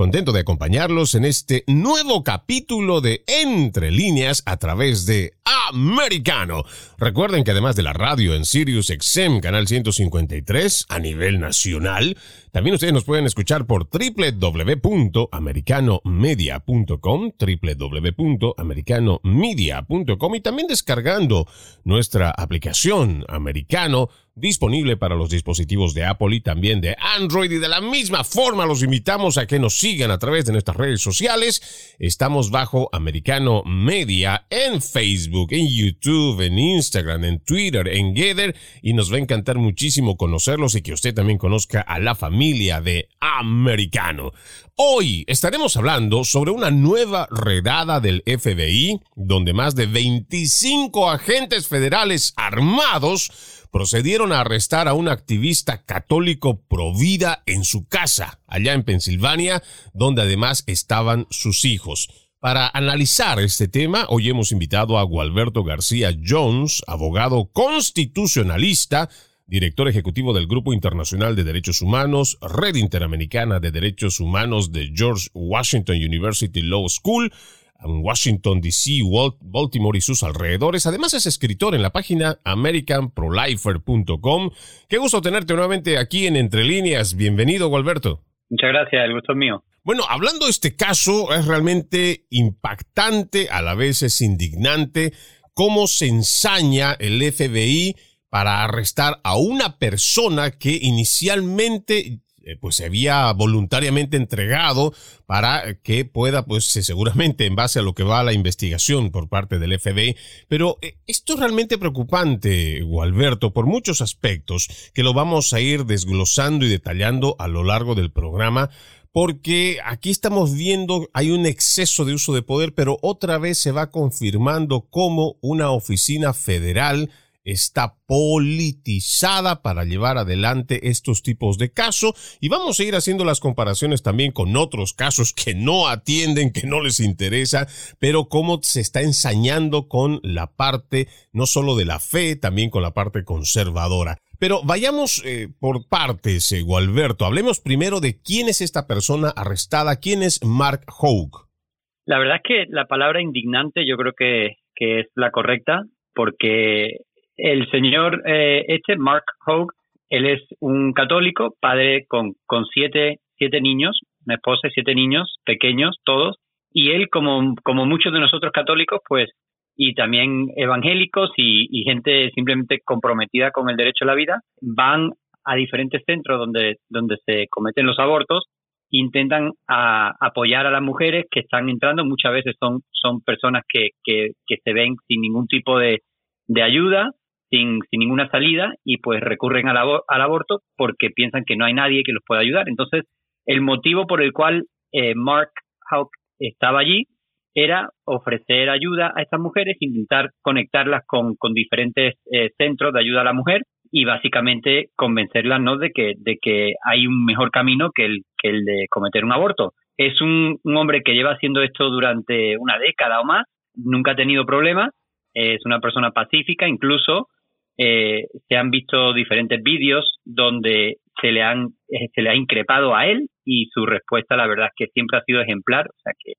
contento de acompañarlos en este nuevo capítulo de Entre líneas a través de Americano. Recuerden que además de la radio en Sirius XM, canal 153, a nivel nacional, también ustedes nos pueden escuchar por www.americanomedia.com, www.americanomedia.com y también descargando nuestra aplicación Americano disponible para los dispositivos de Apple y también de Android y de la misma forma los invitamos a que nos sigan a través de nuestras redes sociales. Estamos bajo Americano Media en Facebook, en YouTube, en Instagram, en Twitter, en Gather y nos va a encantar muchísimo conocerlos y que usted también conozca a la familia de Americano. Hoy estaremos hablando sobre una nueva redada del FBI donde más de 25 agentes federales armados procedieron a arrestar a un activista católico pro vida en su casa, allá en Pensilvania, donde además estaban sus hijos. Para analizar este tema, hoy hemos invitado a Gualberto García Jones, abogado constitucionalista, director ejecutivo del Grupo Internacional de Derechos Humanos, Red Interamericana de Derechos Humanos de George Washington University Law School, en Washington, D.C., Baltimore y sus alrededores. Además es escritor en la página americanprolifer.com. Qué gusto tenerte nuevamente aquí en Entre Líneas. Bienvenido, Gualberto. Muchas gracias, el gusto es mío. Bueno, hablando de este caso, es realmente impactante, a la vez es indignante, cómo se ensaña el FBI para arrestar a una persona que inicialmente pues se había voluntariamente entregado para que pueda, pues seguramente en base a lo que va a la investigación por parte del FBI. Pero eh, esto es realmente preocupante, Gualberto, por muchos aspectos que lo vamos a ir desglosando y detallando a lo largo del programa porque aquí estamos viendo hay un exceso de uso de poder, pero otra vez se va confirmando como una oficina federal está politizada para llevar adelante estos tipos de casos y vamos a ir haciendo las comparaciones también con otros casos que no atienden, que no les interesa, pero cómo se está ensañando con la parte no solo de la fe, también con la parte conservadora. Pero vayamos eh, por partes, eh, Gualberto. Hablemos primero de quién es esta persona arrestada, quién es Mark Hogue. La verdad es que la palabra indignante yo creo que, que es la correcta porque el señor eh, este, Mark Hogue, él es un católico, padre con, con siete, siete niños, una esposa y siete niños, pequeños todos, y él, como, como muchos de nosotros católicos, pues, y también evangélicos y, gente simplemente comprometida con el derecho a la vida, van a diferentes centros donde, donde se cometen los abortos intentan apoyar a las mujeres que están entrando. Muchas veces son, son personas que, que, que se ven sin ningún tipo de, de ayuda sin, sin ninguna salida y pues recurren al, al aborto porque piensan que no hay nadie que los pueda ayudar. Entonces, el motivo por el cual eh, Mark Houck estaba allí era ofrecer ayuda a estas mujeres, intentar conectarlas con, diferentes eh, centros de ayuda a la mujer y básicamente convencerlas ¿no? de, que, de que hay un mejor camino que el, que el de cometer un aborto. Es un hombre que lleva haciendo esto durante una década o más, nunca ha tenido problemas, es una persona pacífica, incluso eh, se han visto diferentes vídeos donde se le han eh, se le ha increpado a él y su respuesta la verdad es que siempre ha sido ejemplar. O sea que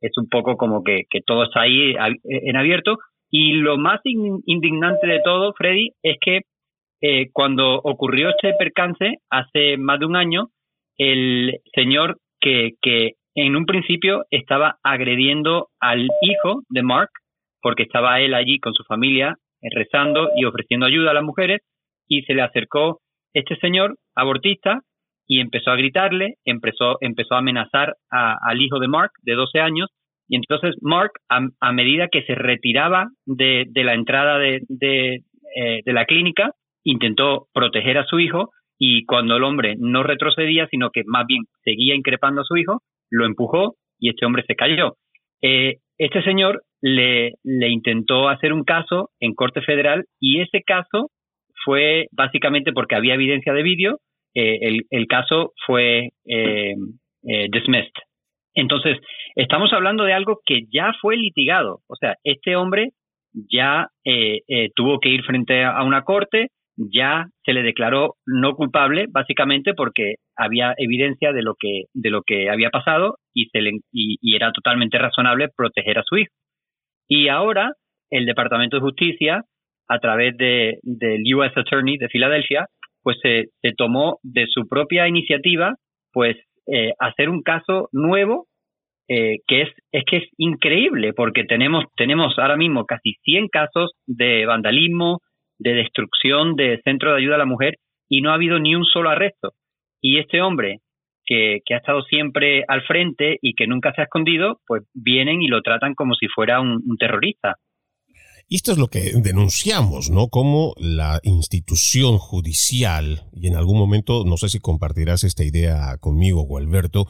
es un poco como que, que todo está ahí en abierto. Y lo más indignante de todo Freddy es que eh, cuando ocurrió este percance hace más de un año el señor que, que en un principio estaba agrediendo al hijo de Mark porque estaba él allí con su familia rezando y ofreciendo ayuda a las mujeres y se le acercó este señor abortista y empezó a gritarle, empezó, empezó a amenazar al hijo de Mark de 12 años y entonces Mark a, medida que se retiraba de, la entrada de, eh, de, la clínica intentó proteger a su hijo y cuando el hombre no retrocedía sino que más bien seguía increpando a su hijo lo empujó y este hombre se cayó. Eh, este señor le, le intentó hacer un caso en Corte Federal y ese caso fue básicamente porque había evidencia de vídeo, eh, el, el, caso fue eh, eh, dismissed. Entonces, estamos hablando de algo que ya fue litigado. O sea, este hombre ya tuvo que ir frente a una corte, ya se le declaró no culpable, básicamente porque había evidencia de lo que, de lo que había pasado y, se le, y, era totalmente razonable proteger a su hijo. Y ahora el Departamento de Justicia, a través de, del US Attorney de Filadelfia, pues se, tomó de su propia iniciativa, pues eh, hacer un caso nuevo eh, que es, es que es increíble porque tenemos, tenemos ahora mismo casi 100 casos de vandalismo, de destrucción de centros de ayuda a la mujer y no ha habido ni un solo arresto. Y este hombre, que, ha estado siempre al frente y que nunca se ha escondido, pues vienen y lo tratan como si fuera un, terrorista. Y esto es lo que denunciamos, ¿no? Como la institución judicial, y en algún momento, no sé si compartirás esta idea conmigo o Alberto,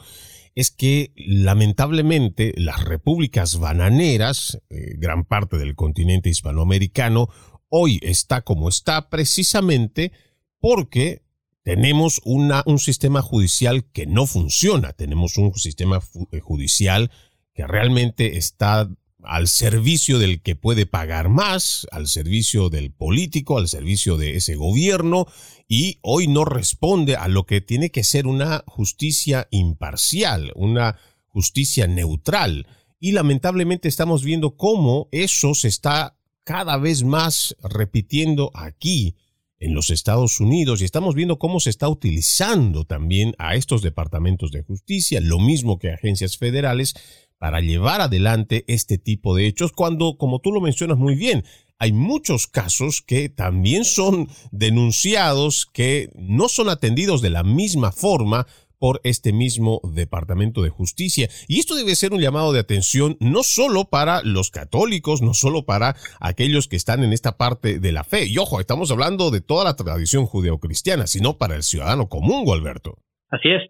es que lamentablemente las repúblicas bananeras, eh, gran parte del continente hispanoamericano, hoy está como está precisamente porque tenemos un sistema judicial que no funciona, tenemos un sistema eh, judicial que realmente está al servicio del que puede pagar más, al servicio del político, al servicio de ese gobierno, y hoy no responde a lo que tiene que ser una justicia imparcial, una justicia neutral. Y lamentablemente estamos viendo cómo eso se está cada vez más repitiendo aquí en los Estados Unidos y estamos viendo cómo se está utilizando también a estos departamentos de justicia, lo mismo que agencias federales, para llevar adelante este tipo de hechos cuando, como tú lo mencionas muy bien, hay muchos casos que también son denunciados, que no son atendidos de la misma forma por este mismo Departamento de Justicia. Y esto debe ser un llamado de atención no solo para los católicos, no solo para aquellos que están en esta parte de la fe. Y ojo, estamos hablando de toda la tradición judeocristiana, sino para el ciudadano común, Alberto. Así es.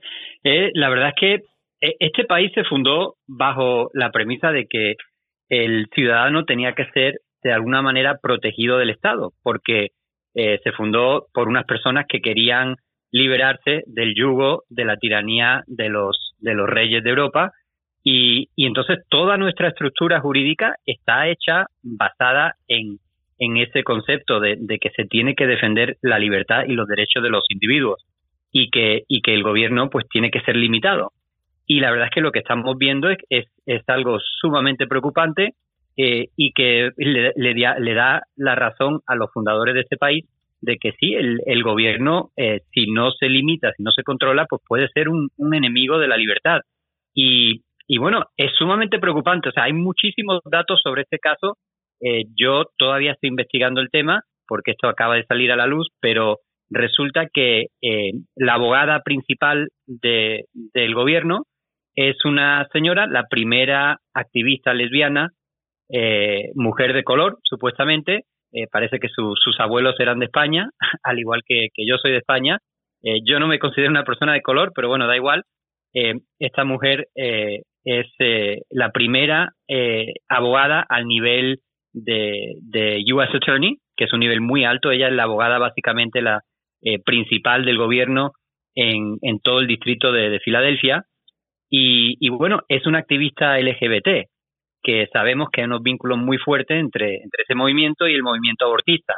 Eh, la verdad es que eh, este país se fundó bajo la premisa de que el ciudadano tenía que ser de alguna manera protegido del Estado, porque eh, se fundó por unas personas que querían liberarse del yugo de la tiranía de los, de los reyes de Europa. Y, y entonces toda nuestra estructura jurídica está hecha basada en, en ese concepto de, de, que se tiene que defender la libertad y los derechos de los individuos y que, y que el gobierno pues tiene que ser limitado. Y la verdad es que lo que estamos viendo es, es, es algo sumamente preocupante eh, y que le, le, le da la razón a los fundadores de este país de que sí, el, el gobierno, eh, si no se limita, si no se controla, pues puede ser un, enemigo de la libertad. Y, y, bueno, es sumamente preocupante. O sea, hay muchísimos datos sobre este caso. Eh, yo todavía estoy investigando el tema porque esto acaba de salir a la luz, pero resulta que eh, la abogada principal de, del gobierno es una señora, la primera activista lesbiana, mujer de color, supuestamente, eh, parece que sus abuelos eran de España, al igual que, yo soy de España. Eh, yo no me considero una persona de color, pero bueno, da igual. Eh, esta mujer es la primera abogada al nivel de, de US Attorney, que es un nivel muy alto. Ella es la abogada básicamente la principal del gobierno en, en todo el distrito de, Filadelfia. Y, y, bueno, es una activista LGBT que sabemos que hay unos vínculos muy fuertes entre, ese movimiento y el movimiento abortista.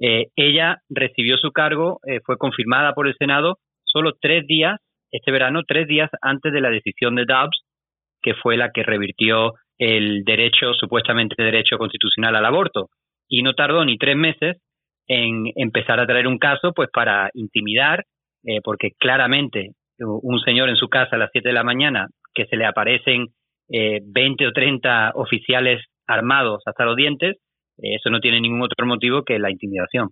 Eh, ella recibió su cargo, eh, fue confirmada por el Senado solo tres días, este verano, tres días antes de la decisión de Dobbs, que fue la que revirtió el derecho, supuestamente derecho constitucional al aborto. Y no tardó ni tres meses en empezar a traer un caso, pues para intimidar, eh, porque claramente un señor en su casa a las 7 de la mañana que se le aparecen eh, 20 o 30 oficiales armados hasta los dientes, eh, eso no tiene ningún otro motivo que la intimidación.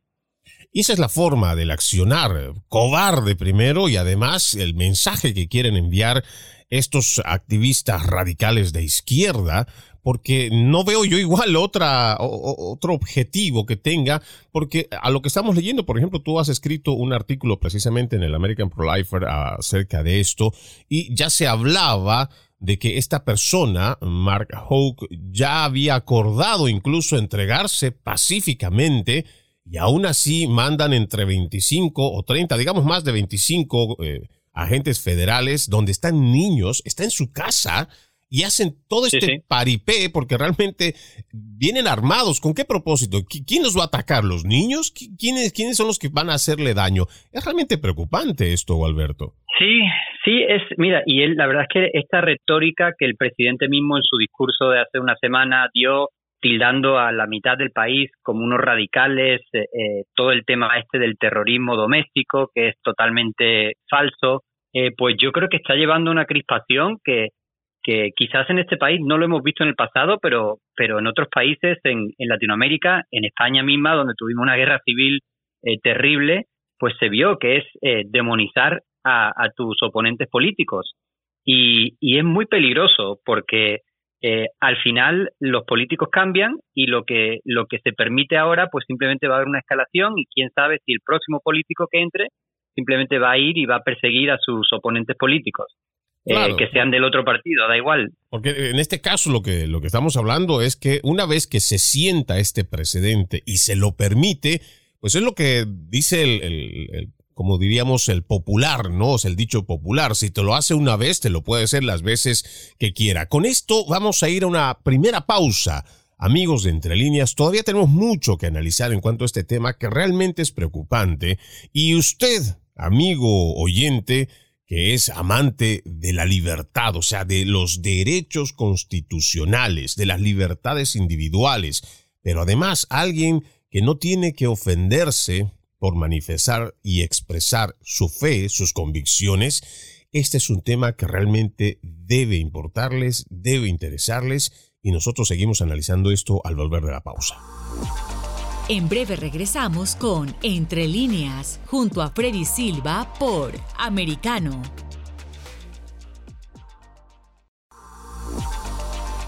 Y esa es la forma del accionar, cobarde primero y además el mensaje que quieren enviar estos activistas radicales de izquierda porque no veo yo igual otra, otro objetivo que tenga, porque a lo que estamos leyendo, por ejemplo, tú has escrito un artículo precisamente en el American Pro-Lifer acerca de esto y ya se hablaba de que esta persona, Mark Hoke, ya había acordado incluso entregarse pacíficamente y aún así mandan entre 25 o 30, digamos más de 25 eh, agentes federales donde están niños, está en su casa y hacen todo este paripé porque realmente vienen armados. ¿Con qué propósito? ¿Quién los va a atacar? ¿Los niños? ¿Quiénes, ¿Quiénes son los que van a hacerle daño? Es realmente preocupante esto, Alberto. Sí, sí, es, mira, y él, la verdad es que esta retórica que el presidente mismo en su discurso de hace una semana dio tildando a la mitad del país como unos radicales, eh, eh, todo el tema este del terrorismo doméstico, que es totalmente falso, eh, pues yo creo que está llevando una crispación que, que quizás en este país no lo hemos visto en el pasado, pero, pero en otros países, en, Latinoamérica, en España misma, donde tuvimos una guerra civil terrible, pues se vio que es demonizar a, a, tus oponentes políticos. Y, y es muy peligroso porque eh, al final los políticos cambian y lo que, lo que se permite ahora pues simplemente va a haber una escalación y quién sabe si el próximo político que entre simplemente va a ir y va a perseguir a sus oponentes políticos. Eh, que sean del otro partido, da igual. Porque en este caso lo que, lo que estamos hablando es que una vez que se sienta este precedente y se lo permite, pues es lo que dice el como diríamos, el popular, ¿no? Es el dicho popular. Si te lo hace una vez, te lo puede hacer las veces que quiera. Con esto vamos a ir a una primera pausa. Amigos de Entre Líneas, todavía tenemos mucho que analizar en cuanto a este tema que realmente es preocupante. Y usted, amigo oyente, que es amante de la libertad, o sea, de los derechos constitucionales, de las libertades individuales, pero además alguien que no tiene que ofenderse por manifestar y expresar su fe, sus convicciones, este es un tema que realmente debe importarles, debe interesarles y nosotros seguimos analizando esto al volver de la pausa. En breve regresamos con Entre líneas, junto a Freddy Silva por Americano.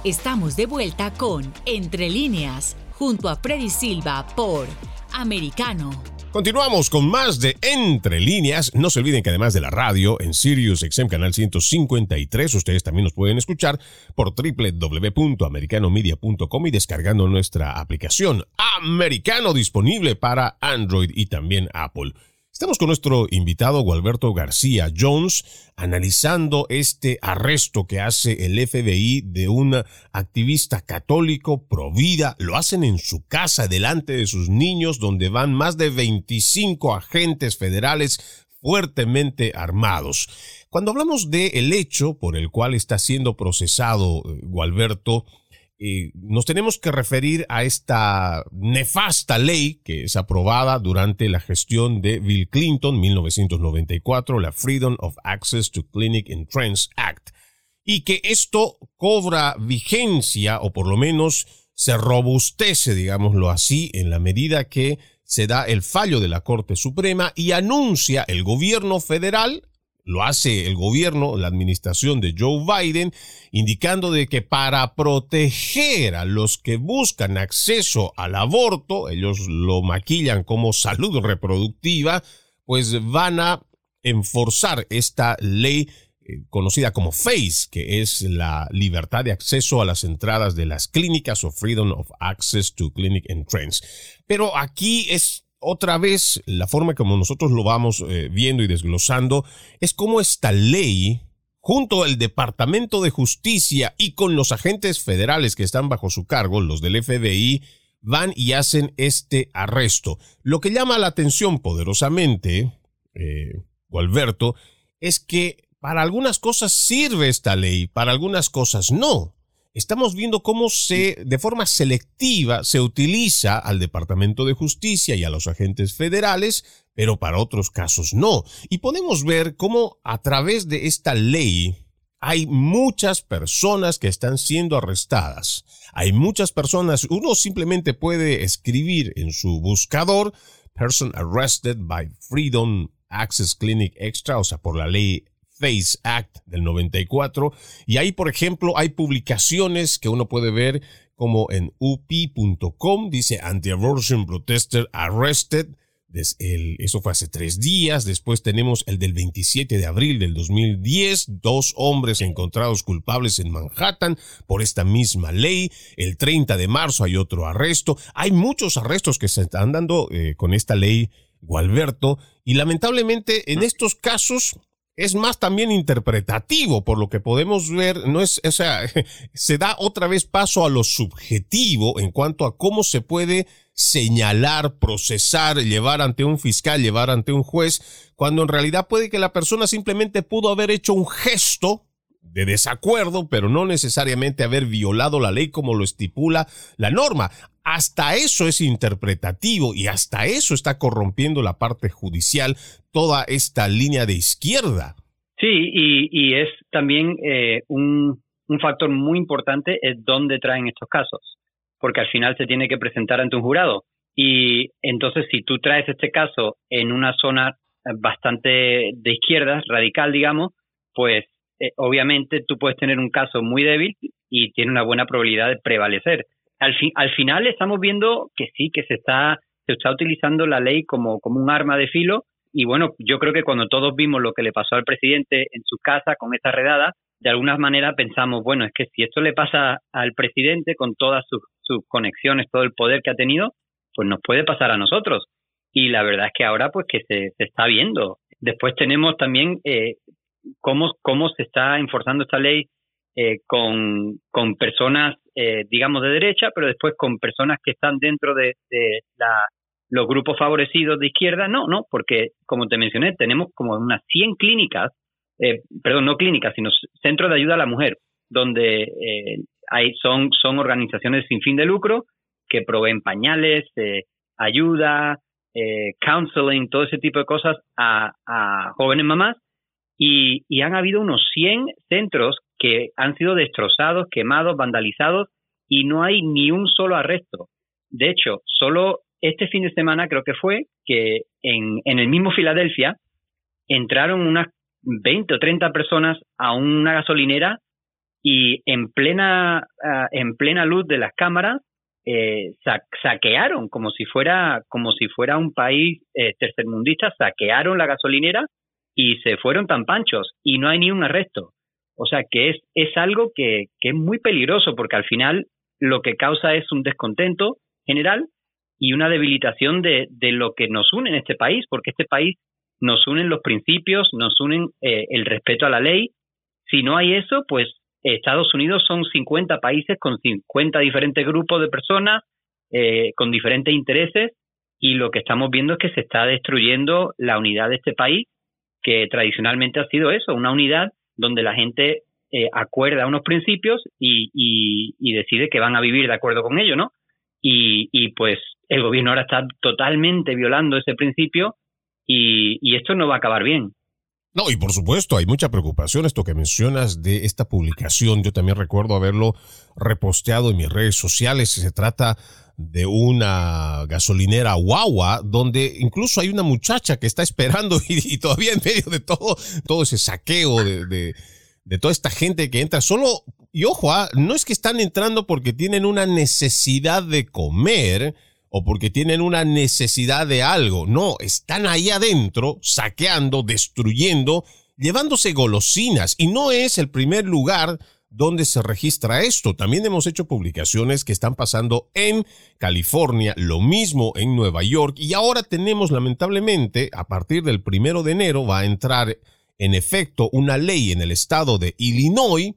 Estamos de vuelta con Entre líneas, junto a Freddy Silva por Americano. Continuamos con más de Entre Líneas. No se olviden que además de la radio, en Sirius XM Canal 153, ustedes también nos pueden escuchar por www.americanomedia.com y descargando nuestra aplicación Americano disponible para Android y también Apple. Estamos con nuestro invitado Gualberto García Jones analizando este arresto que hace el FBI de un activista católico pro vida. Lo hacen en su casa delante de sus niños donde van más de 25 agentes federales fuertemente armados. Cuando hablamos del el hecho por el cual está siendo procesado nos tenemos que referir a esta nefasta ley que es aprobada durante la gestión de Bill Clinton 1994, la Freedom of Access to Clinic Entrance Act, y que esto cobra vigencia o por lo menos se robustece, digámoslo así, en la medida que se da el fallo de la Corte Suprema y anuncia el gobierno federal lo hace el gobierno, la administración de Joe Biden, indicando de que para proteger a los que buscan acceso al aborto, ellos lo maquillan como salud reproductiva, pues van a enforzar esta ley eh, conocida como FACE, que es la libertad de acceso a las entradas de las clínicas o Freedom of Access to Clinic Entrance. Pero aquí es otra vez, la forma como nosotros lo vamos eh, viendo y desglosando es cómo esta ley, junto al Departamento de Justicia y con los agentes federales que están bajo su cargo, los del FBI, van y hacen este arresto. Lo que llama la atención poderosamente, eh, Alberto, es que para algunas cosas sirve esta ley, para algunas cosas no estamos viendo cómo se, de forma selectiva, se utiliza al Departamento de Justicia y a los agentes federales, pero para otros casos no. Y podemos ver cómo a través de esta ley hay muchas personas que están siendo arrestadas. Hay muchas personas, uno simplemente puede escribir en su buscador, person arrested by Freedom Access Clinic Extra, o sea, por la ley Face Act del 94. Y ahí, por ejemplo, hay publicaciones que uno puede ver como en up.com, dice Anti-Abortion Protester Arrested. eso fue hace tres días. Después tenemos el del 27 de abril del 2010. Dos hombres encontrados culpables en Manhattan por esta misma ley. El 30 de marzo hay otro arresto. Hay muchos arrestos que se están dando eh, con esta ley, Gualberto. Y lamentablemente en estos casos es más también interpretativo, por lo que podemos ver, no es, o sea, se da otra vez paso a lo subjetivo en cuanto a cómo se puede señalar, procesar, llevar ante un fiscal, llevar ante un juez, cuando en realidad puede que la persona simplemente pudo haber hecho un gesto de desacuerdo, pero no necesariamente haber violado la ley como lo estipula la norma. Hasta eso es interpretativo y hasta eso está corrompiendo la parte judicial, toda esta línea de izquierda. Sí, y, es también eh, un, un factor muy importante es dónde traen estos casos, porque al final se tiene que presentar ante un jurado. Y entonces, si tú traes este caso en una zona bastante de izquierda, radical, digamos, pues eh, obviamente tú puedes tener un caso muy débil y tiene una buena probabilidad de prevalecer al, fin, al final estamos viendo que sí, que se está, se está utilizando la ley como, como un arma de filo. Y bueno, yo creo que cuando todos vimos lo que le pasó al presidente en su casa con esta redada, de alguna manera pensamos, bueno, es que si esto le pasa al presidente con todas sus, conexiones, todo el poder que ha tenido, pues nos puede pasar a nosotros. Y la verdad es que ahora pues que se, se está viendo. Después tenemos también eh, cómo, cómo se está enforzando esta ley eh, con, con personas eh, digamos, de derecha, pero después con personas que están dentro de, la, los grupos favorecidos de izquierda, no, no, porque como te mencioné, tenemos como unas 100 clínicas, eh, perdón, no clínicas, sino centros de ayuda a la mujer, donde eh, hay, son, son organizaciones sin fin de lucro que proveen pañales, ayuda, counseling, todo ese tipo de cosas a, a jóvenes mamás y, y, han habido unos 100 centros que han sido destrozados, quemados, vandalizados y no hay ni un solo arresto. De hecho, solo este fin de semana creo que fue que en, en el mismo Filadelfia entraron unas 20 o 30 personas a una gasolinera y en plena, ah, en plena luz de las cámaras eh, saquearon como si fuera como si fuera un país eh, tercermundista saquearon la gasolinera y se fueron tan panchos y no hay ni un arresto o sea que es, es algo que, es muy peligroso porque al final lo que causa es un descontento general y una debilitación de, de lo que nos une en este país, porque este país nos unen los principios, nos unen eh, el respeto a la ley. Si no hay eso, pues Estados Unidos son 50 países con 50 diferentes grupos de personas, eh, con diferentes intereses, y lo que estamos viendo es que se está destruyendo la unidad de este país, que tradicionalmente ha sido eso, una unidad donde la gente eh, acuerda unos principios y, decide que van a vivir de acuerdo con ello, ¿no? Y, y pues el gobierno ahora está totalmente violando ese principio y, y esto no va a acabar bien. No, y por supuesto, hay mucha preocupación esto que mencionas de esta publicación. Yo también recuerdo haberlo reposteado en mis redes sociales. Se trata de una gasolinera guagua donde incluso hay una muchacha que está esperando y, todavía en medio de todo, todo ese saqueo de, de, toda esta gente que entra, solo, y ojo, ah, no es que están entrando porque tienen una necesidad de comer o porque tienen una necesidad de algo, no, están ahí adentro saqueando, destruyendo, llevándose golosinas. Y no es el primer lugar ¿Dónde se registra esto. También hemos hecho publicaciones que están pasando en California, lo mismo en Nueva York y ahora tenemos lamentablemente, a partir del primero de enero va a entrar en efecto una ley en el estado de Illinois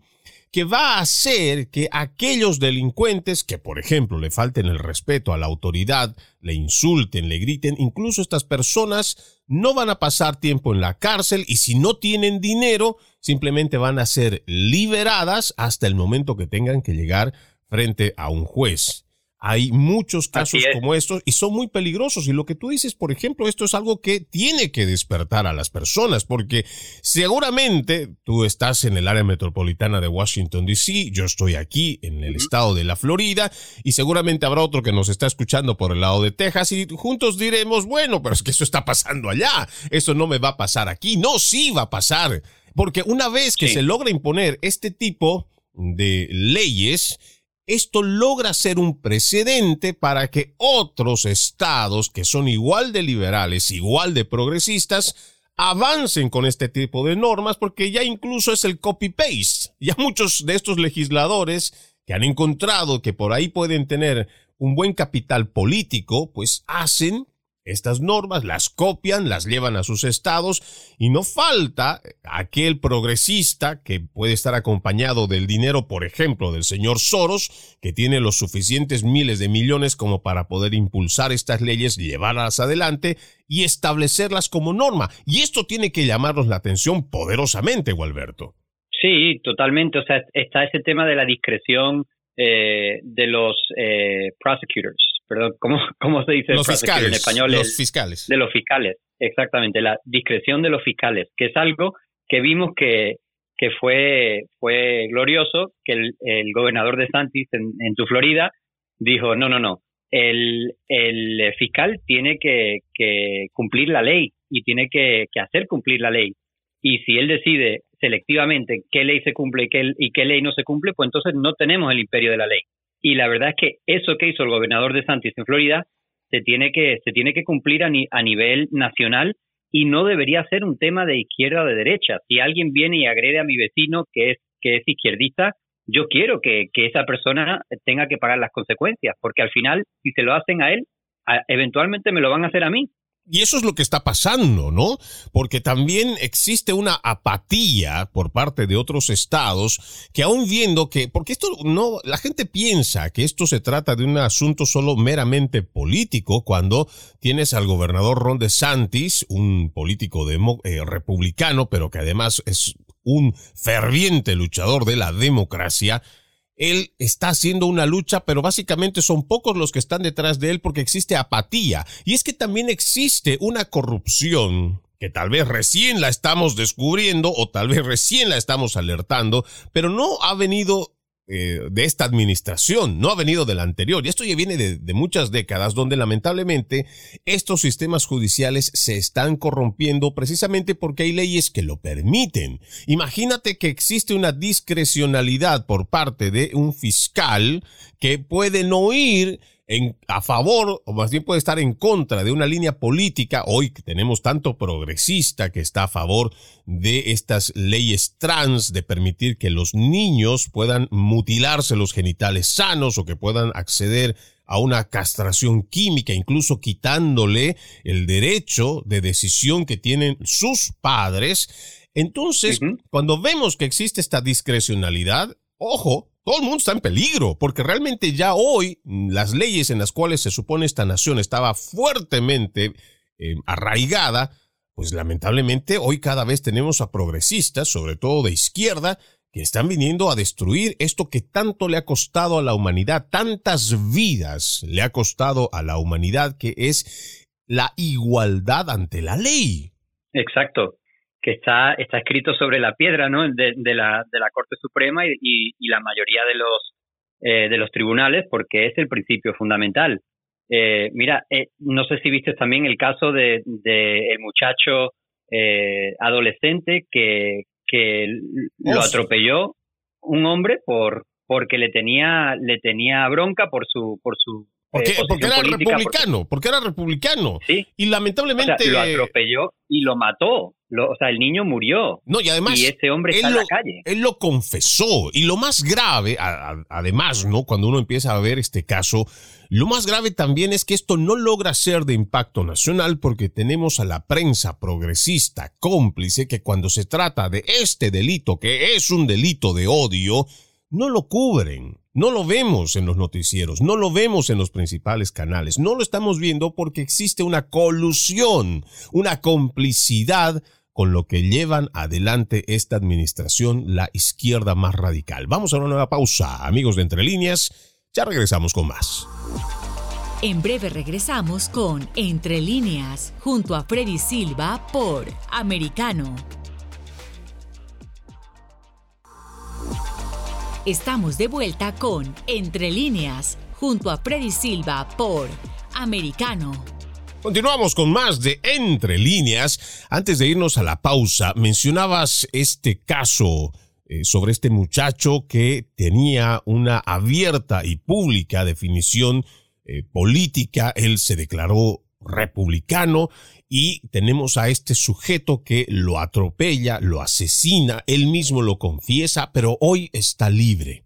que va a hacer que aquellos delincuentes que, por ejemplo, le falten el respeto a la autoridad, le insulten, le griten, incluso estas personas no van a pasar tiempo en la cárcel y si no tienen dinero, simplemente van a ser liberadas hasta el momento que tengan que llegar frente a un juez. Hay muchos casos como estos y son muy peligrosos. Y lo que tú dices, por ejemplo, esto es algo que tiene que despertar a las personas, porque seguramente tú estás en el área metropolitana de Washington, D.C., yo estoy aquí en el estado de la Florida, y seguramente habrá otro que nos está escuchando por el lado de Texas, y juntos diremos, bueno, pero es que eso está pasando allá, eso no me va a pasar aquí. No, sí va a pasar Porque una vez que se logra imponer este tipo de leyes, esto logra ser un precedente para que otros estados que son igual de liberales, igual de progresistas, avancen con este tipo de normas porque ya incluso es el copy-paste. Ya muchos de estos legisladores que han encontrado que por ahí pueden tener un buen capital político, pues hacen estas normas, las copian, las llevan a sus estados y no falta aquel progresista que puede estar acompañado del dinero, por ejemplo, del señor Soros, que tiene los suficientes miles de millones como para poder impulsar estas leyes, llevarlas adelante y establecerlas como norma. Y esto tiene que llamarnos la atención poderosamente, Gualberto. Sí, totalmente. O sea, está ese tema de la discreción eh, de los eh, prosecutors perdón, ¿cómo, cómo se dice los fiscales, en español? Los fiscales. De los fiscales, exactamente, la discreción de los fiscales, que es algo que vimos que, que fue, fue glorioso, que el, el gobernador de Santis en, en tu Florida dijo, no, no, no, el, el fiscal tiene que, que cumplir la ley y tiene que, que, hacer cumplir la ley. Y si él decide selectivamente qué ley se cumple y qué, y qué ley no se cumple, pues entonces no tenemos el imperio de la ley. Y la verdad es que eso que hizo el gobernador de Santis en Florida se tiene que, se tiene que cumplir a, a nivel nacional y no debería ser un tema de izquierda o de derecha. Si alguien viene y agrede a mi vecino que es, que es izquierdista, yo quiero que, que esa persona tenga que pagar las consecuencias, porque al final, si se lo hacen a él, eventualmente me lo van a hacer a mí. Y eso es lo que está pasando, ¿no? Porque también existe una apatía por parte de otros estados que aún viendo que, porque esto no, la gente piensa que esto se trata de un asunto solo meramente político cuando tienes al gobernador Ron DeSantis, un político eh, republicano, pero que además es un ferviente luchador de la democracia, él está haciendo una lucha, pero básicamente son pocos los que están detrás de él porque existe apatía. Y es que también existe una corrupción que tal vez recién la estamos descubriendo o tal vez recién la estamos alertando, pero no ha venido eh, de esta administración, no ha venido de la anterior. Y esto ya viene de, de, muchas décadas donde lamentablemente estos sistemas judiciales se están corrompiendo precisamente porque hay leyes que lo permiten. Imagínate que existe una discrecionalidad por parte de un fiscal que puede no ir en, a favor, o más bien puede estar en contra de una línea política, hoy que tenemos tanto progresista que está a favor de estas leyes trans, de permitir que los niños puedan mutilarse los genitales sanos o que puedan acceder a una castración química, incluso quitándole el derecho de decisión que tienen sus padres. Entonces, cuando vemos que existe esta discrecionalidad, ojo, todo el mundo está en peligro, porque realmente ya hoy mm, las leyes en las cuales se supone esta nación estaba fuertemente eh, arraigada, pues lamentablemente hoy cada vez tenemos a progresistas, sobre todo de izquierda, que están viniendo a destruir esto que tanto le ha costado a la humanidad, tantas vidas le ha costado a la humanidad, que es la igualdad ante la ley. Exacto que está, está escrito sobre la piedra ¿no? de, de, la, de la Corte Suprema y, y, la mayoría de los, eh, de los tribunales, porque es el principio fundamental. Eh, mira, eh, no sé si viste también el caso de, de el muchacho eh, adolescente que, que lo atropelló un hombre por porque le tenía le tenía bronca por su por su porque, porque era republicano, porque... era republicano. Sí. Y lamentablemente. lo atropelló y lo mató. Lo, o sea, el niño murió. No, y además. Y ese hombre está en la calle. Él lo confesó. Y lo más grave, además, ¿no? Cuando uno empieza a ver este caso, lo más grave también es que esto no logra ser de impacto nacional porque tenemos a la prensa progresista cómplice que cuando se trata de este delito, que es un delito de odio, no lo cubren. No lo vemos en los noticieros, no lo vemos en los principales canales, no lo estamos viendo porque existe una colusión, una complicidad con lo que llevan adelante esta administración, la izquierda más radical. Vamos a una nueva pausa, amigos de Entre Líneas, ya regresamos con más. En breve regresamos con Entre Líneas, junto a Freddy Silva por Americano. Estamos de vuelta con Entre líneas, junto a Freddy Silva por Americano. Continuamos con más de Entre líneas. Antes de irnos a la pausa, mencionabas este caso eh, sobre este muchacho que tenía una abierta y pública definición eh, política. Él se declaró republicano y tenemos a este sujeto que lo atropella, lo asesina, él mismo lo confiesa, pero hoy está libre.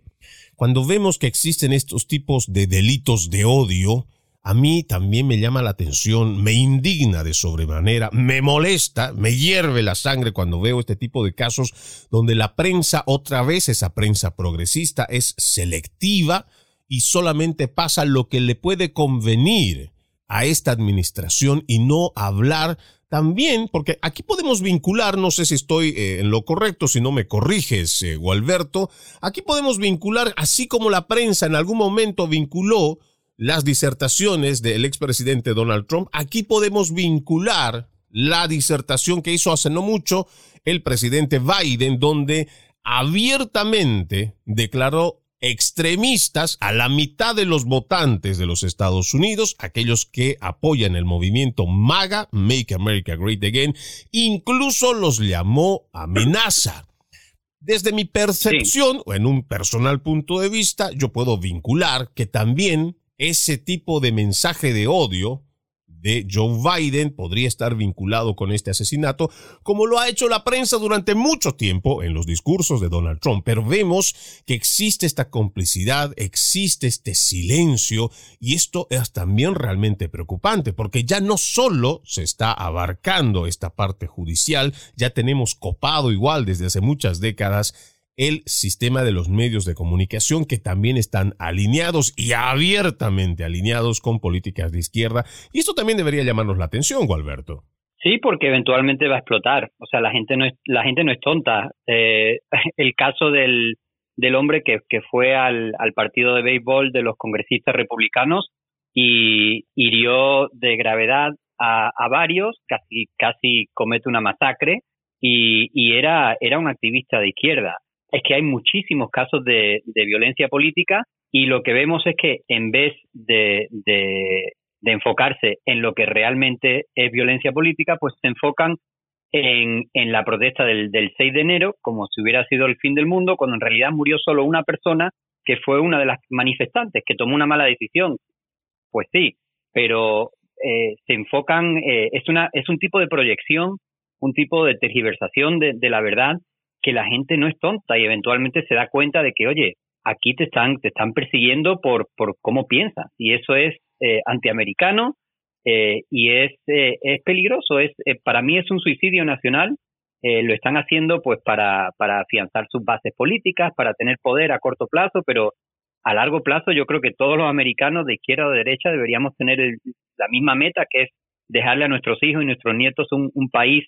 Cuando vemos que existen estos tipos de delitos de odio, a mí también me llama la atención, me indigna de sobremanera, me molesta, me hierve la sangre cuando veo este tipo de casos donde la prensa, otra vez esa prensa progresista, es selectiva y solamente pasa lo que le puede convenir a esta administración y no hablar también, porque aquí podemos vincular, no sé si estoy eh, en lo correcto, si no me corriges, eh, Gualberto, aquí podemos vincular, así como la prensa en algún momento vinculó las disertaciones del expresidente Donald Trump, aquí podemos vincular la disertación que hizo hace no mucho el presidente Biden, donde abiertamente declaró extremistas a la mitad de los votantes de los Estados Unidos, aquellos que apoyan el movimiento MAGA, Make America Great Again, incluso los llamó amenaza. Desde mi percepción o en un personal punto de vista, yo puedo vincular que también ese tipo de mensaje de odio de Joe Biden podría estar vinculado con este asesinato, como lo ha hecho la prensa durante mucho tiempo en los discursos de Donald Trump. Pero vemos que existe esta complicidad, existe este silencio, y esto es también realmente preocupante, porque ya no solo se está abarcando esta parte judicial, ya tenemos copado igual desde hace muchas décadas el sistema de los medios de comunicación que también están alineados y abiertamente alineados con políticas de izquierda. Y esto también debería llamarnos la atención, Gualberto. Sí, porque eventualmente va a explotar. O sea, la gente no es, la gente no es tonta. Eh, el caso del, del hombre que, que fue al, al partido de béisbol de los congresistas republicanos y hirió de gravedad a, a varios, casi, casi comete una masacre y, y era, era un activista de izquierda es que hay muchísimos casos de, violencia política y lo que vemos es que en vez de, enfocarse en lo que realmente es violencia política, pues se enfocan en, la protesta del, 6 de enero como si hubiera sido el fin del mundo, cuando en realidad murió solo una persona que fue una de las manifestantes, que tomó una mala decisión. Pues sí, pero eh, se enfocan, eh, es, una, es un tipo de proyección, un tipo de tergiversación de la verdad que la gente no es tonta y eventualmente se da cuenta de que, oye, aquí te están, te están persiguiendo por, por cómo piensas y eso es eh, antiamericano eh, y es, eh, es peligroso. Es, eh, para mí es un suicidio nacional. lo están haciendo pues para, para afianzar sus bases políticas, para tener poder a corto plazo, pero a largo plazo yo creo que todos los americanos de izquierda o de derecha deberíamos tener la misma meta que es dejarle a nuestros hijos y nuestros nietos un país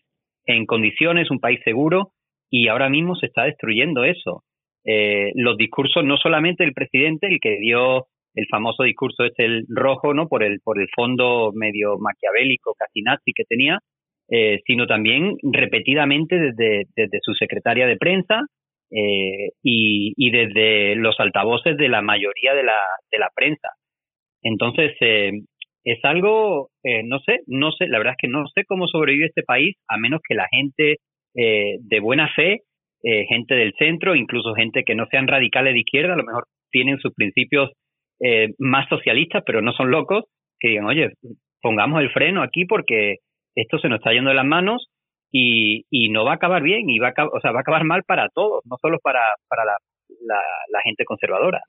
en condiciones, un país seguro y ahora mismo se está destruyendo eso. Eh, los discursos, no solamente el presidente, el que dio el famoso discurso este el rojo, ¿no? Por el, por el fondo medio maquiavélico, casi nazi que tenía, eh, sino también repetidamente desde, desde su secretaria de prensa eh, y, y, desde los altavoces de la mayoría de la, de la prensa. Entonces, es algo, no sé, no sé, la verdad es que no sé cómo sobrevive este país a menos que la gente eh, de buena fe, eh, gente del centro, incluso gente que no sean radicales de izquierda, a lo mejor tienen sus principios eh, más socialistas, pero no son locos, que digan, oye, pongamos el freno aquí porque esto se nos está yendo de las manos y, y no va a acabar bien, y va a, o sea, va a acabar mal para todos, no solo para, para la, la, la gente conservadora.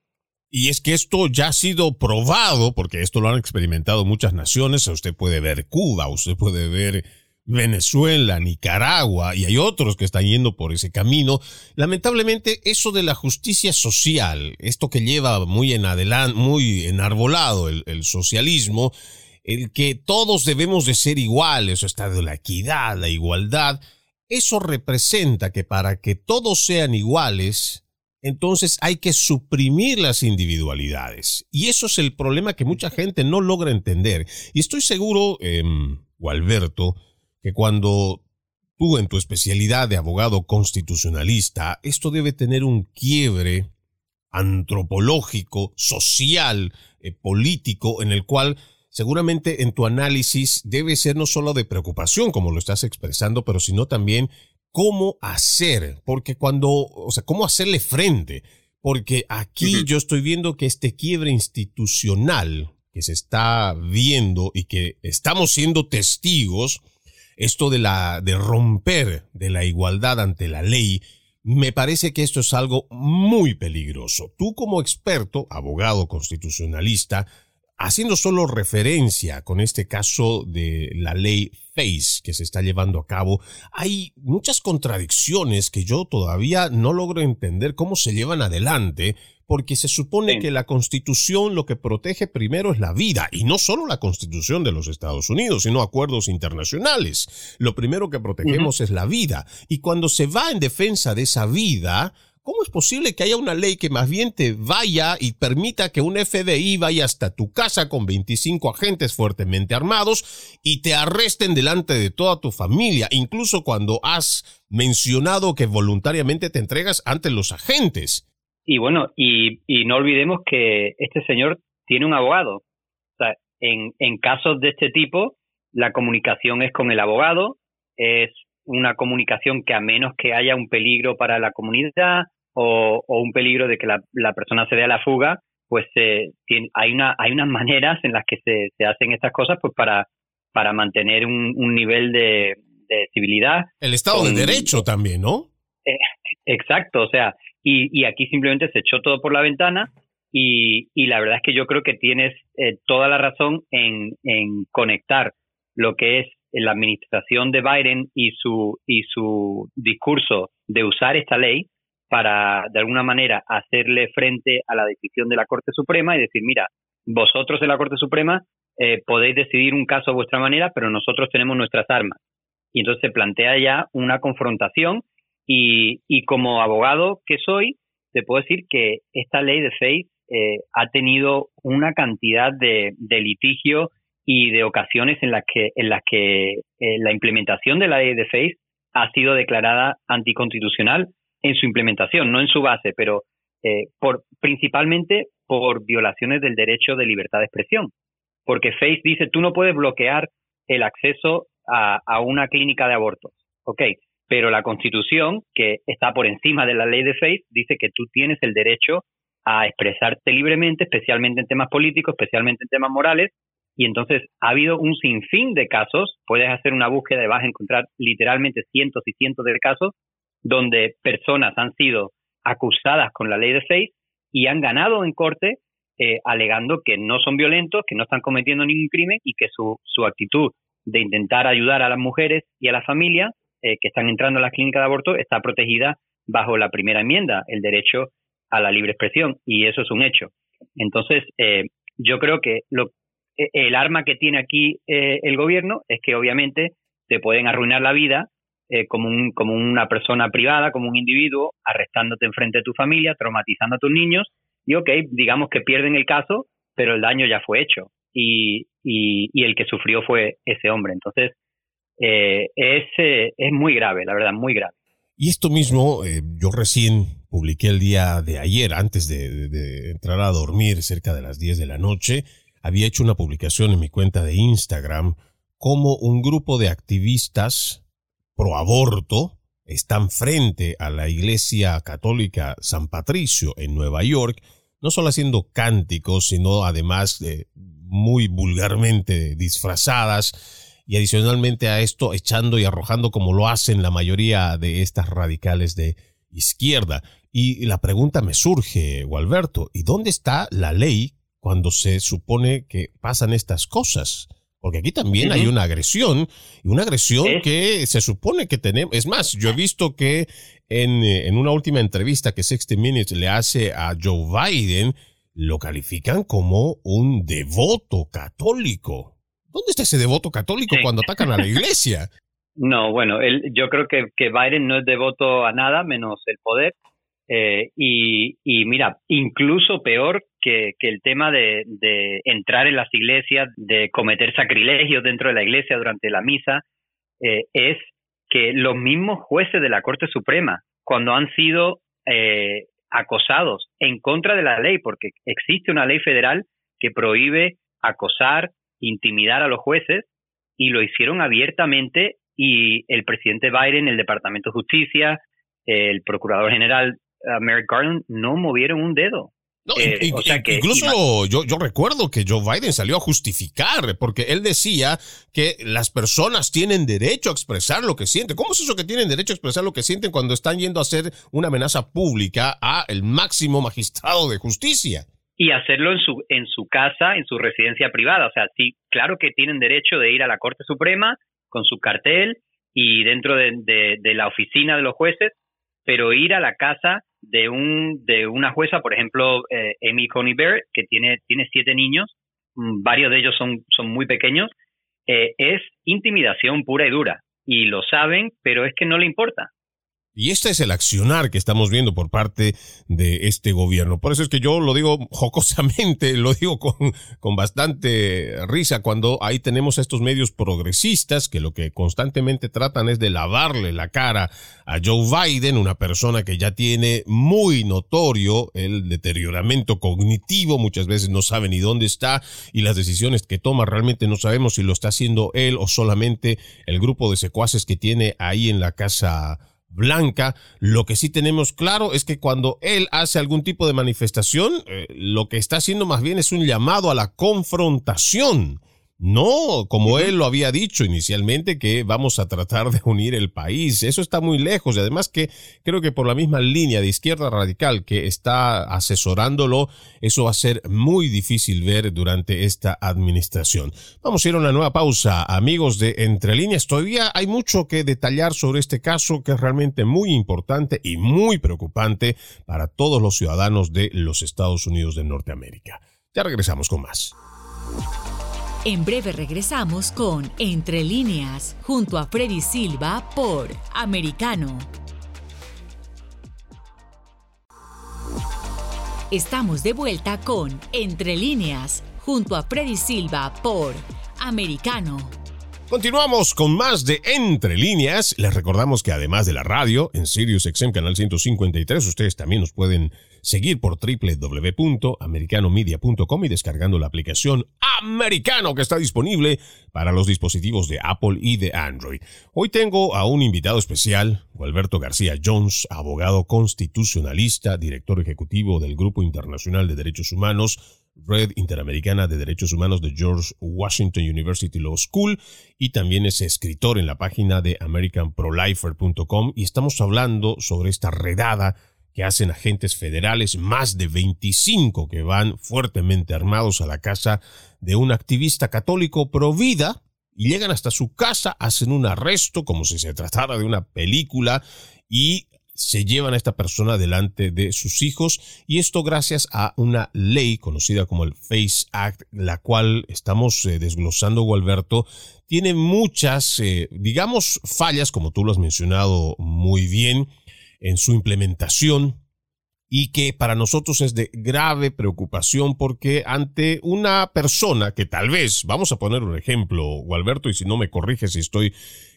Y es que esto ya ha sido probado, porque esto lo han experimentado muchas naciones. Usted puede ver Cuba, usted puede ver Venezuela, Nicaragua, y hay otros que están yendo por ese camino. Lamentablemente, eso de la justicia social, esto que lleva muy en adelante, muy enarbolado el, socialismo, el que todos debemos de ser iguales, o está de la equidad, la igualdad, eso representa que para que todos sean iguales, entonces hay que suprimir las individualidades. Y eso es el problema que mucha gente no logra entender. Y estoy seguro, eh, Gualberto, que cuando tú en tu especialidad de abogado constitucionalista, esto debe tener un quiebre antropológico, social, eh, político, en el cual seguramente en tu análisis debe ser no solo de preocupación, como lo estás expresando, pero sino también cómo hacer, porque cuando, o sea, cómo hacerle frente, porque aquí yo estoy viendo que este quiebre institucional que se está viendo y que estamos siendo testigos, esto de la de romper de la igualdad ante la ley, me parece que esto es algo muy peligroso. Tú como experto, abogado constitucionalista, haciendo solo referencia con este caso de la ley FACE que se está llevando a cabo, hay muchas contradicciones que yo todavía no logro entender cómo se llevan adelante, porque se supone que la constitución lo que protege primero es la vida, y no solo la constitución de los Estados Unidos, sino acuerdos internacionales. Lo primero que protegemos es la vida, y cuando se va en defensa de esa vida, ¿Cómo es posible que haya una ley que más bien te vaya y permita que un FBI vaya hasta tu casa con 25 agentes fuertemente armados y te arresten delante de toda tu familia, incluso cuando has mencionado que voluntariamente te entregas ante los agentes? Y bueno, y, no olvidemos que este señor tiene un abogado. O sea, en, en casos de este tipo, la comunicación es con el abogado, es una comunicación que a menos que haya un peligro para la comunidad, o, un peligro de que la, persona se dé a la fuga, pues eh, tiene, hay, una, hay unas maneras en las que se, se hacen estas cosas pues para, para mantener un, nivel de, civilidad. El Estado de Derecho también, ¿no? Eh, exacto, o sea, y, y aquí simplemente se echó todo por la ventana y, y la verdad es que yo creo que tienes eh, toda la razón en, en conectar lo que es la administración de Biden y su, y su discurso de usar esta ley para, de alguna manera, hacerle frente a la decisión de la Corte Suprema y decir, mira, vosotros en la Corte Suprema eh, podéis decidir un caso a vuestra manera, pero nosotros tenemos nuestras armas. Y entonces se plantea ya una confrontación y, y como abogado que soy, te puedo decir que esta ley de FACE eh, ha tenido una cantidad de, de litigio y de ocasiones en las que, en las que eh, la implementación de la ley de FACE ha sido declarada anticonstitucional en su implementación, no en su base, pero eh, por, principalmente por violaciones del derecho de libertad de expresión. Porque Face dice, tú no puedes bloquear el acceso a, a una clínica de abortos. Ok, pero la Constitución, que está por encima de la ley de Face, dice que tú tienes el derecho a expresarte libremente, especialmente en temas políticos, especialmente en temas morales, y entonces ha habido un sinfín de casos, puedes hacer una búsqueda y vas a encontrar literalmente cientos y cientos de casos donde personas han sido acusadas con la ley de FACE y han ganado en corte eh, alegando que no son violentos, que no están cometiendo ningún crimen y que su, su actitud de intentar ayudar a las mujeres y a la familia eh, que están entrando a las clínicas de aborto está protegida bajo la primera enmienda, el derecho a la libre expresión, y eso es un hecho. Entonces, eh, yo creo que lo, e, el arma que tiene aquí el gobierno es que obviamente te pueden arruinar la vida eh, como, un, como una persona privada, como un individuo, arrestándote enfrente de tu familia, traumatizando a tus niños, y ok, digamos que pierden el caso, pero el daño ya fue hecho y, y, el que sufrió fue ese hombre. Entonces, eh, es, eh, es muy grave, la verdad, muy grave. Y esto mismo, yo recién publiqué el día de ayer, antes de, de, entrar a dormir, cerca de las 10 de la noche, había hecho una publicación en mi cuenta de Instagram como un grupo de activistas pro aborto están frente a la iglesia católica San Patricio en Nueva York, no solo haciendo cánticos, sino además muy vulgarmente disfrazadas y adicionalmente a esto echando y arrojando como lo hacen la mayoría de estas radicales de izquierda. Y la pregunta me surge, Gualberto, ¿y dónde está la ley cuando se supone que pasan estas cosas? Porque aquí también hay una agresión, y una agresión que se supone que tenemos. Es más, yo he visto que en, eh, en, una última entrevista que 60 Minutes le hace a Joe Biden, lo califican como un devoto católico. ¿Dónde está ese devoto católico cuando atacan a la iglesia? No, bueno, yo creo que, que Biden no es devoto a nada menos el poder. Eh, y, y, mira, incluso peor que, que el tema de, de, entrar en las iglesias, de cometer sacrilegios dentro de la iglesia durante la misa, eh, es que los mismos jueces de la Corte Suprema, cuando han sido eh, acosados en contra de la ley, porque existe una ley federal que prohíbe acosar intimidar a los jueces y lo hicieron abiertamente y el presidente Biden, el Departamento de Justicia, el Procurador General uh, Merrick Garland no movieron un dedo. Eh, incluso yo, yo recuerdo que Joe Biden salió a justificar, porque él decía que las personas tienen derecho a expresar lo que sienten. ¿Cómo es eso que tienen derecho a expresar lo que sienten cuando están yendo a hacer una amenaza pública a el máximo magistrado de justicia? Y hacerlo en su, en su casa, en su residencia privada. O sea, sí, claro que tienen derecho de ir a la Corte Suprema con su cartel y dentro de, la oficina de los jueces, pero ir a la casa de un de una jueza, por ejemplo, eh, Amy Coney Barrett, que tiene, tiene siete niños, mm, varios de ellos son, son muy pequeños, eh, es intimidación pura y dura. Y lo saben, pero es que no le importa. Y este es el accionar que estamos viendo por parte de este gobierno. Por eso es que yo lo digo jocosamente, lo digo con, con bastante risa cuando ahí tenemos a estos medios progresistas que lo que constantemente tratan es de lavarle la cara a Joe Biden, una persona que ya tiene muy notorio el deterioramiento cognitivo, muchas veces no sabe ni dónde está y las decisiones que toma realmente no sabemos si lo está haciendo él o solamente el grupo de secuaces que tiene ahí en la casa Blanca. Lo que sí tenemos claro es que cuando él hace algún tipo de manifestación, eh, lo que está haciendo más bien es un llamado a la confrontación. No, como él lo había dicho inicialmente, que vamos a tratar de unir el país. Eso está muy lejos y además que creo que por la misma línea de izquierda radical que está asesorándolo, eso va a ser muy difícil ver durante esta administración. Vamos a ir a una nueva pausa, amigos de Entre Líneas. Todavía hay mucho que detallar sobre este caso que es realmente muy importante y muy preocupante para todos los ciudadanos de los Estados Unidos de Norteamérica. Ya regresamos con más. En breve regresamos con Entre líneas, junto a Freddy Silva por Americano. Estamos de vuelta con Entre líneas, junto a Freddy Silva por Americano. Continuamos con más de Entre líneas. Les recordamos que además de la radio, en Sirius XM Canal 153, ustedes también nos pueden seguir por www.americanomedia.com y descargando la aplicación Americano que está disponible para los dispositivos de Apple y de Android. Hoy tengo a un invitado especial, Alberto García Jones, abogado constitucionalista, director ejecutivo del Grupo Internacional de Derechos Humanos, Red Interamericana de Derechos Humanos de George Washington University Law School y también es escritor en la página de AmericanProlifer.com y estamos hablando sobre esta redada que hacen agentes federales, más de 25 que van fuertemente armados a la casa de un activista católico pro vida y llegan hasta su casa, hacen un arresto como si se tratara de una película y se llevan a esta persona delante de sus hijos. Y esto gracias a una ley conocida como el Face Act, la cual estamos eh, desglosando, Gualberto, tiene muchas, eh, digamos, fallas, como tú lo has mencionado muy bien, en su implementación y que para nosotros es de grave preocupación porque ante una persona que tal vez, vamos a poner un ejemplo, Gualberto, y si no me corrige si estoy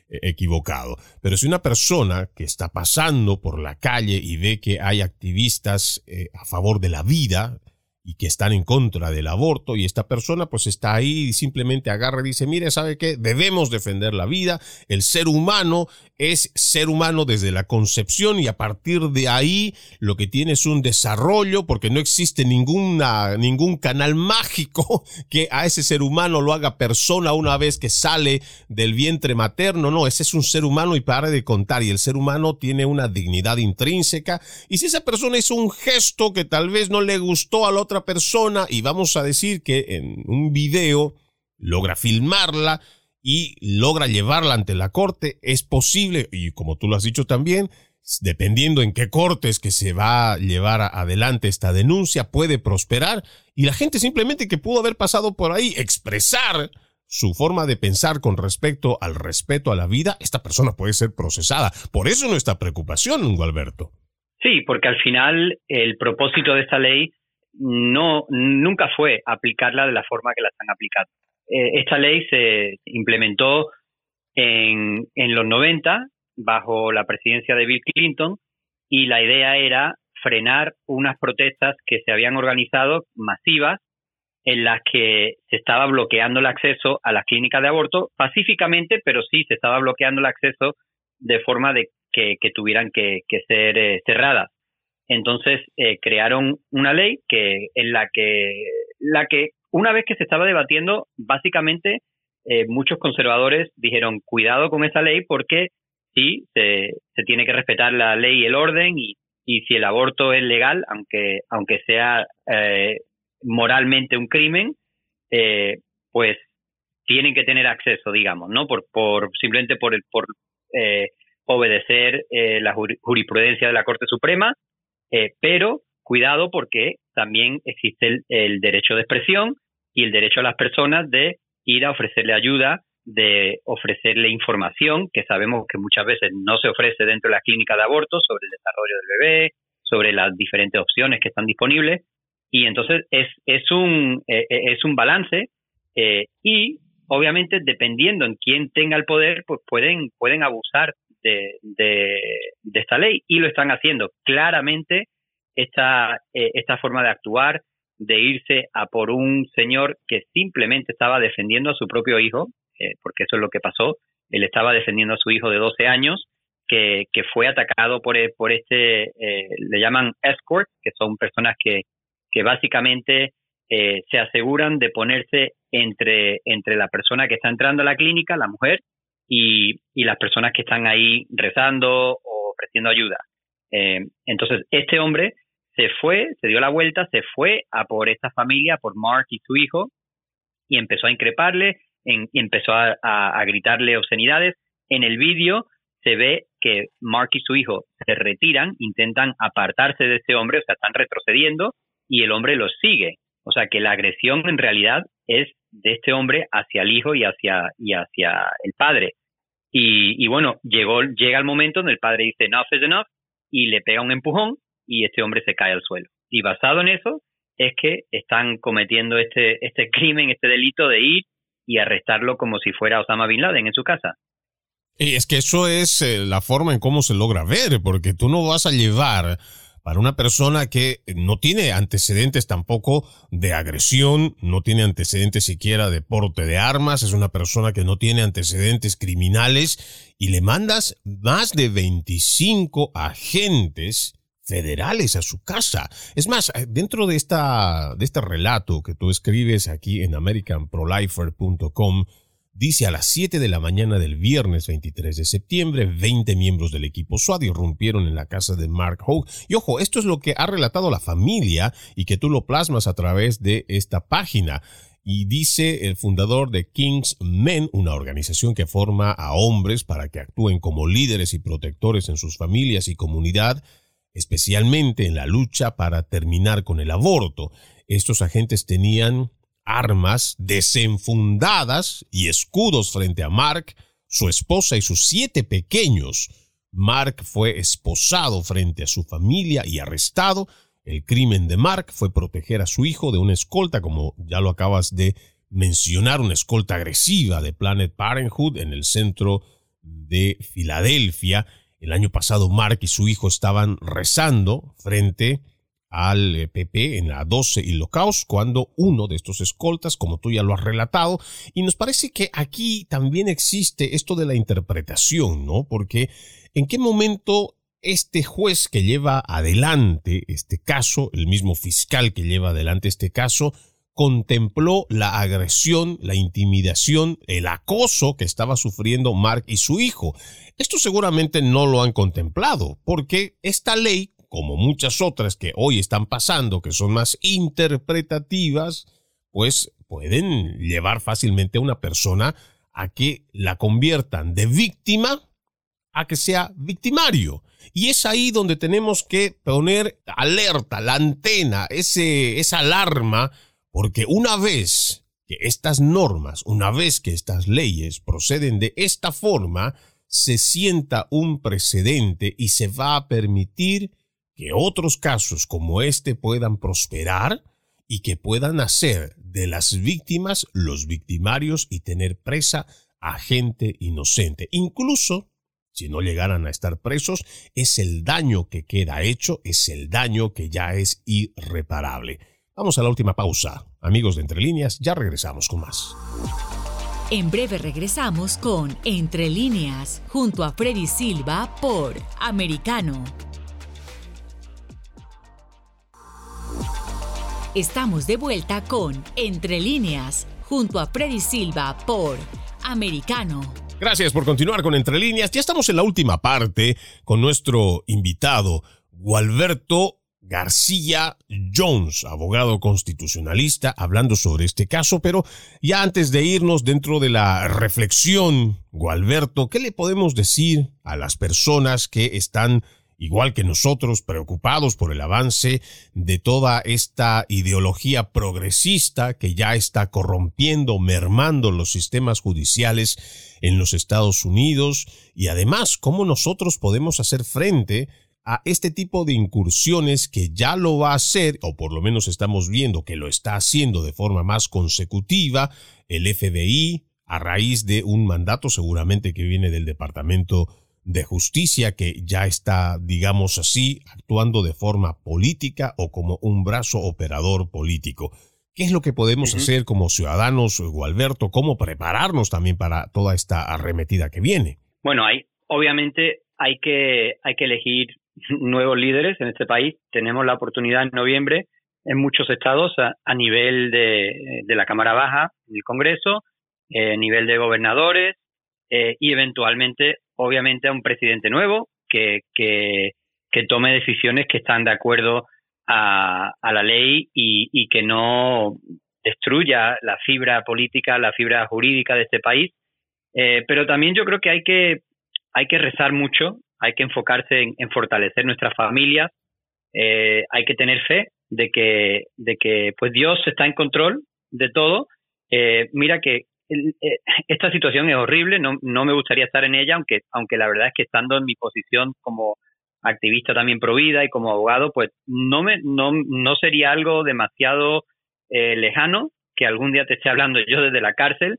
eh, equivocado, pero si una persona que está pasando por la calle y ve que hay activistas eh, a favor de la vida, y que están en contra del aborto y esta persona pues está ahí y simplemente agarra y dice, mire, ¿sabe qué? Debemos defender la vida, el ser humano es ser humano desde la concepción y a partir de ahí lo que tiene es un desarrollo porque no existe ninguna, ningún canal mágico que a ese ser humano lo haga persona una vez que sale del vientre materno, no, ese es un ser humano y pare de contar y el ser humano tiene una dignidad intrínseca. Y si esa persona hizo un gesto que tal vez no le gustó a la otra persona y vamos a decir que en un video logra filmarla, y logra llevarla ante la corte, es posible, y como tú lo has dicho también, dependiendo en qué cortes que se va a llevar adelante esta denuncia, puede prosperar y la gente simplemente que pudo haber pasado por ahí, expresar su forma de pensar con respecto al respeto a la vida, esta persona puede ser procesada. Por eso nuestra preocupación, Alberto. Sí, porque al final el propósito de esta ley no nunca fue aplicarla de la forma que la están aplicando. Eh, esta ley se implementó en, en los 90 bajo la presidencia de Bill Clinton y la idea era frenar unas protestas que se habían organizado masivas en las que se estaba bloqueando el acceso a las clínicas de aborto pacíficamente, pero sí se estaba bloqueando el acceso de forma de que, tuvieran que, ser eh, cerradas. Entonces eh, crearon una ley que en la que la que una vez que se estaba debatiendo, básicamente eh, muchos conservadores dijeron cuidado con esa ley porque sí se, tiene que respetar la ley y el orden y, si el aborto es legal, aunque aunque sea moralmente un crimen, eh, pues tienen que tener acceso, digamos, ¿no? Por, por simplemente por por eh, obedecer eh, la jurisprudencia de la Corte Suprema, pero cuidado porque también existe el, derecho de expresión y el derecho a las personas de ir a ofrecerle ayuda, de ofrecerle información que sabemos que muchas veces no se ofrece dentro de la clínica de aborto sobre el desarrollo del bebé, sobre las diferentes opciones que están disponibles y entonces es, es, un, eh, eh, es un balance eh, y obviamente dependiendo en quién tenga el poder, pues pueden, pueden abusar de, de, esta ley y lo están haciendo. Claramente esta, esta forma de actuar, de irse a por un señor que simplemente estaba defendiendo a su propio hijo, porque eso es lo que pasó, él estaba defendiendo a su hijo de 12 años, que, que fue atacado por, por este, le llaman escort, que son personas que, que básicamente eh, se aseguran de ponerse entre, entre la persona que está entrando a la clínica, la mujer, y, y las personas que están ahí rezando o ofreciendo ayuda. Eh, entonces, este hombre se fue, se dio la vuelta, se fue a por esta familia, por Mark y su hijo, y empezó a increparle, y empezó a, gritarle obscenidades. En el vídeo se ve que Mark y su hijo se retiran, intentan apartarse de este hombre, o sea, están retrocediendo, y el hombre los sigue. O sea que la agresión en realidad es de este hombre hacia el hijo y hacia, y hacia el padre. Y, bueno, llegó, llega el momento donde el padre dice enough is enough y le pega un empujón y este hombre se cae al suelo. Y basado en eso es que están cometiendo este, este crimen, este delito de ir y arrestarlo como si fuera Osama Bin Laden en su casa. Y es que eso es eh, la forma en cómo se logra ver, porque tú no vas a llevar para una persona que no tiene antecedentes tampoco de agresión, no tiene antecedentes siquiera de porte de armas, es una persona que no tiene antecedentes criminales y le mandas más de 25 agentes federales a su casa. Es más, dentro de esta de este relato que tú escribes aquí en americanprolifer.com Dice a las 7 de la mañana del viernes 23 de septiembre, 20 miembros del equipo SWAT irrumpieron en la casa de Mark Hogue. Y ojo, esto es lo que ha relatado la familia y que tú lo plasmas a través de esta página. Y dice el fundador de King's Men, una organización que forma a hombres para que actúen como líderes y protectores en sus familias y comunidad, especialmente en la lucha para terminar con el aborto. Estos agentes tenían armas desenfundadas y escudos frente a Mark, su esposa y sus siete pequeños. Mark fue esposado frente a su familia y arrestado. El crimen de Mark fue proteger a su hijo de una escolta, como ya lo acabas de mencionar, una escolta agresiva de Planet Parenthood en el centro de Filadelfia. El año pasado Mark y su hijo estaban rezando frente al PP eh, en la 12 y Locaos cuando uno de estos escoltas, como tú ya lo has relatado, y nos parece que aquí también existe esto de la interpretación, ¿no? Porque en qué momento este juez que lleva adelante este caso, el mismo fiscal que lleva adelante este caso, contempló la agresión, la intimidación, el acoso que estaba sufriendo Mark y su hijo. Esto seguramente no lo han contemplado, porque esta ley como muchas otras que hoy están pasando, que son más interpretativas, pues pueden llevar fácilmente a una persona a que la conviertan de víctima a que sea victimario. Y es ahí donde tenemos que poner alerta, la antena, ese, esa alarma, porque una vez que estas normas, una vez que estas leyes proceden de esta forma, se sienta un precedente y se va a permitir que otros casos como este puedan prosperar y que puedan hacer de las víctimas los victimarios y tener presa a gente inocente. Incluso, si no llegaran a estar presos, es el daño que queda hecho, es el daño que ya es irreparable. Vamos a la última pausa. Amigos de Entre Líneas, ya regresamos con más. En breve regresamos con Entre líneas, junto a Freddy Silva por Americano. Estamos de vuelta con Entre líneas, junto a Freddy Silva por Americano. Gracias por continuar con Entre líneas. Ya estamos en la última parte con nuestro invitado, Gualberto García Jones, abogado constitucionalista, hablando sobre este caso, pero ya antes de irnos dentro de la reflexión, Gualberto, ¿qué le podemos decir a las personas que están, igual que nosotros, preocupados por el avance de toda esta ideología progresista que ya está corrompiendo, mermando los sistemas judiciales en los Estados Unidos? Y además, ¿cómo nosotros podemos hacer frente a este tipo de incursiones que ya lo va a hacer, o por lo menos estamos viendo que lo está haciendo de forma más consecutiva, el FBI, a raíz de un mandato seguramente que viene del Departamento de Justicia, que ya está, digamos así, actuando de forma política o como un brazo operador político. ¿Qué es lo que podemos hacer como ciudadanos, Gualberto? ¿Cómo prepararnos también para toda esta arremetida que viene? Bueno, hay, obviamente hay que, hay que elegir nuevos líderes en este país. Tenemos la oportunidad en noviembre en muchos estados a, nivel de, de, la Cámara Baja, del Congreso, eh, a nivel de gobernadores eh, y eventualmente, obviamente, a un presidente nuevo que, que, que tome decisiones que están de acuerdo a, a la ley y, y, que no destruya la fibra política, la fibra jurídica de este país. Eh, pero también yo creo que hay que hay que rezar mucho hay que enfocarse en, fortalecer nuestras familias, eh, hay que tener fe de que, de que pues Dios está en control de todo. Eh, mira que eh, esta situación es horrible, no, no me gustaría estar en ella, aunque, aunque la verdad es que estando en mi posición como activista también pro vida y como abogado, pues no, me, no, no sería algo demasiado lejano que algún día te esté hablando yo desde la cárcel,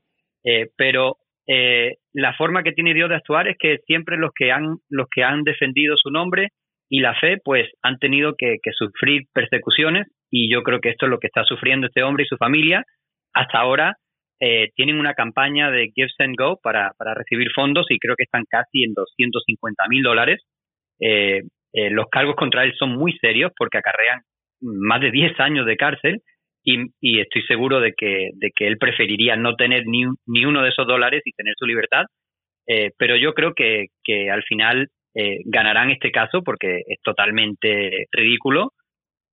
pero eh, la forma que tiene Dios de actuar es que siempre los que han, los que han defendido su nombre y la fe, pues han tenido que, sufrir persecuciones y yo creo que esto es lo que está sufriendo este hombre y su familia. Hasta ahora eh, tienen una campaña de Give and Go para, para recibir fondos y creo que están casi en 250 mil dólares. Eh, los cargos contra él son muy serios porque acarrean más de 10 años de cárcel y, estoy seguro de que, de que él preferiría no tener ni, ni uno de esos dólares y tener su libertad. Eh, pero yo creo que, que al final eh, ganarán este caso porque es totalmente ridículo.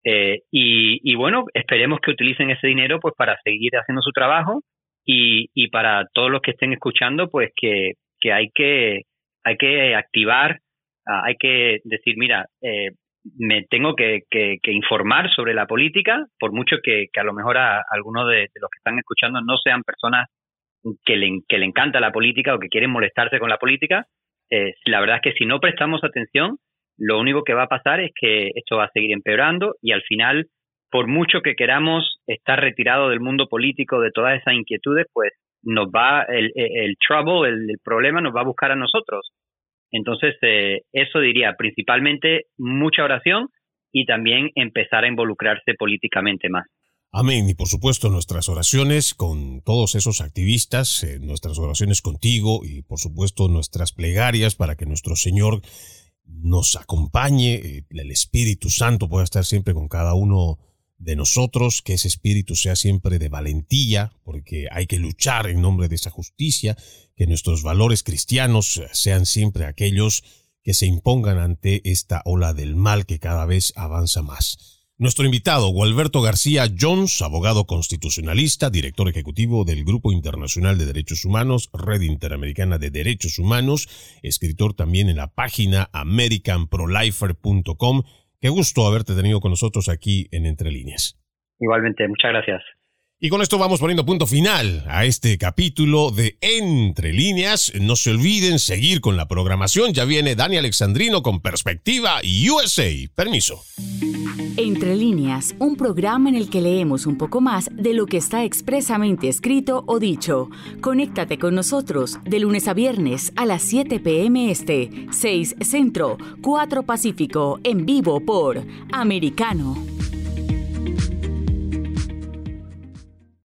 Eh, y, y, bueno, esperemos que utilicen ese dinero pues para seguir haciendo su trabajo y, y para todos los que estén escuchando pues que, que hay que hay que activar, ah, hay que decir, mira, eh, me tengo que, que, informar sobre la política, por mucho que, a lo mejor a, algunos de, los que están escuchando no sean personas que le, que le encanta la política o que quieren molestarse con la política. Eh, la verdad es que si no prestamos atención, lo único que va a pasar es que esto va a seguir empeorando y al final, por mucho que queramos estar retirado del mundo político, de todas esas inquietudes, pues nos va el, el, trouble, el problema nos va a buscar a nosotros. Entonces, eh, eso diría, principalmente mucha oración y también empezar a involucrarse políticamente más. Amén. Y por supuesto nuestras oraciones con todos esos activistas, eh, nuestras oraciones contigo y por supuesto nuestras plegarias para que nuestro Señor nos acompañe, eh, el Espíritu Santo pueda estar siempre con cada uno de nosotros, que ese espíritu sea siempre de valentía, porque hay que luchar en nombre de esa justicia, que nuestros valores cristianos sean siempre aquellos que se impongan ante esta ola del mal que cada vez avanza más. Nuestro invitado, Gualberto García Jones, abogado constitucionalista, director ejecutivo del Grupo Internacional de Derechos Humanos, Red Interamericana de Derechos Humanos, escritor también en la página americanprolifer.com Qué gusto haberte tenido con nosotros aquí en Entre Líneas. Igualmente, muchas gracias. Y con esto vamos poniendo punto final a este capítulo de Entre líneas. No se olviden seguir con la programación. Ya viene Dani Alexandrino con Perspectiva USA. Permiso. Entre líneas, un programa en el que leemos un poco más de lo que está expresamente escrito o dicho. Conéctate con nosotros de lunes a viernes a las 7 p.m. Este, 6 Centro, 4 Pacífico, en vivo por Americano.